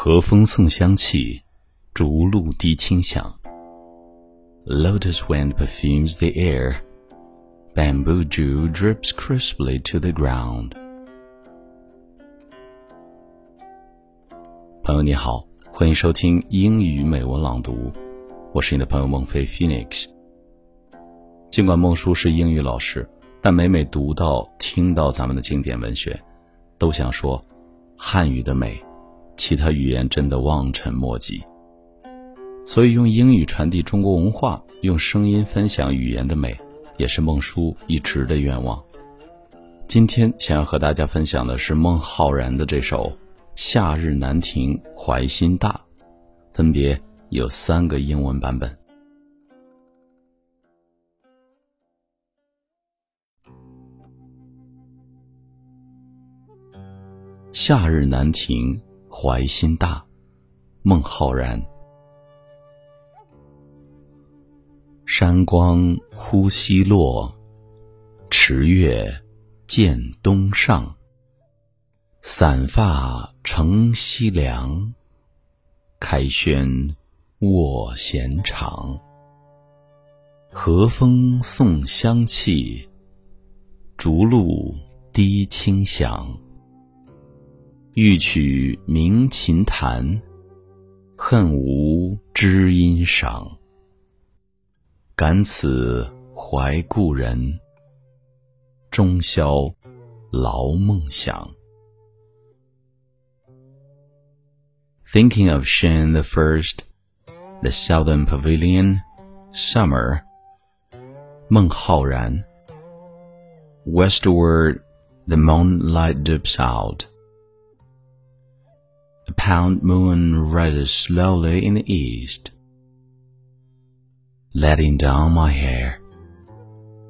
和风送香气，竹露滴清香。Lotus wind perfumes the air, bamboo dew drips crisply to the ground. 朋友你好，欢迎收听英语美文朗读，我是你的朋友孟非 Phoenix。尽管孟叔是英语老师，但每每读到、听到咱们的经典文学，都想说汉语的美。其他语言真的望尘莫及，所以用英语传递中国文化，用声音分享语言的美，也是孟叔一直的愿望。今天想要和大家分享的是孟浩然的这首《夏日难停怀心大》，分别有三个英文版本。夏日难停。怀心大，孟浩然。山光忽西落，池月渐东上。散发乘西凉，开轩卧闲长。和风送香气，竹露滴清响。欲取鸣琴弹，恨无知音赏。感此怀故人，终宵劳梦想。Thinking of Shen the First, the Southern Pavilion, Summer. 孟浩然 Westward, the moonlight dips out. A pound moon rises slowly in the east, letting down my hair.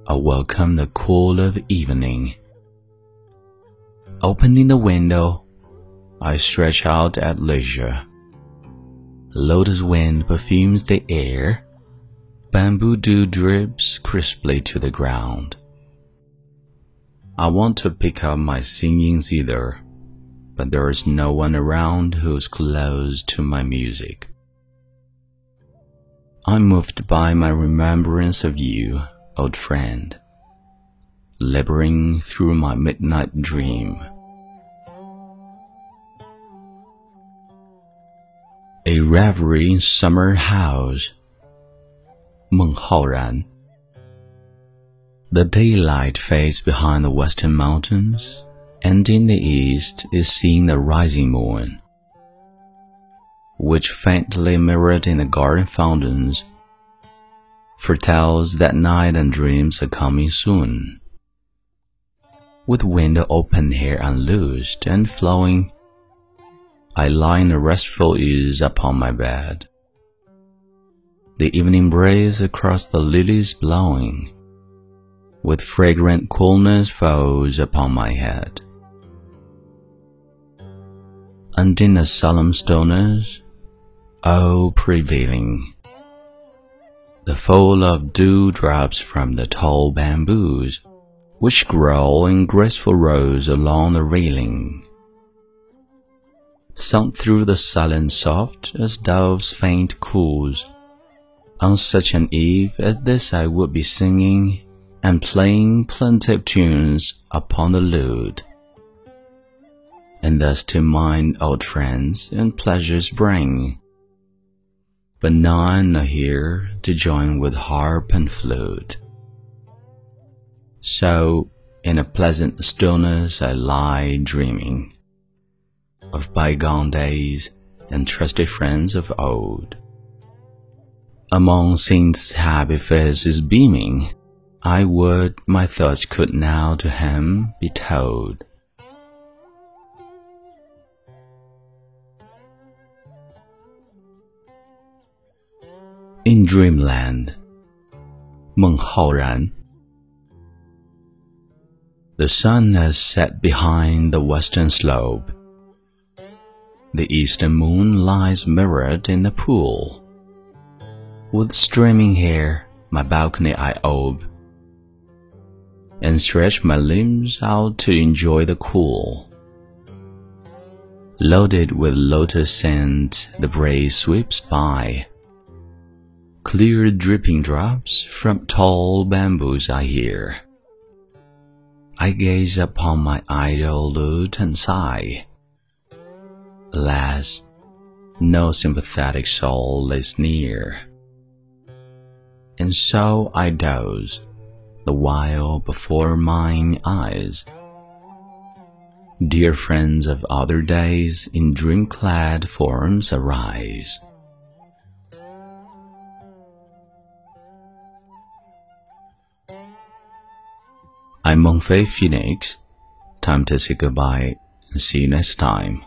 I welcome the cool of evening. Opening the window, I stretch out at leisure. Lotus wind perfumes the air. Bamboo dew drips crisply to the ground. I want to pick up my singing zither but there is no one around who's close to my music. I'm moved by my remembrance of you, old friend, laboring through my midnight dream. A reverie in summer house. 孟浩然 The daylight fades behind the western mountains and in the east is seen the rising moon, which faintly mirrored in the garden fountains foretells that night and dreams are coming soon. With window open here unloosed and flowing, I lie in a restful ease upon my bed. The evening breeze across the lilies blowing, with fragrant coolness falls upon my head and in a solemn stillness, oh prevailing, the fall of dewdrops from the tall bamboos, which grow in graceful rows along the railing, sunk through the silence soft as doves' faint coos. On such an eve as this I would be singing and playing plaintive tunes upon the lute and thus to mind old friends and pleasures bring. But none are here to join with harp and flute. So, in a pleasant stillness, I lie dreaming of bygone days and trusty friends of old. Among saints' happy faces beaming, I would my thoughts could now to him be told. In Dreamland, 孟浩然 The sun has set behind the western slope. The eastern moon lies mirrored in the pool. With streaming hair, my balcony I ope, and stretch my limbs out to enjoy the cool. Loaded with lotus scent, the breeze sweeps by. Clear dripping drops from tall bamboos I hear. I gaze upon my idle lute and sigh. Alas, no sympathetic soul is near. And so I doze, the while before mine eyes Dear friends of other days in dream-clad forms arise. I'm Mengfei Phoenix. Time to say goodbye and see you next time.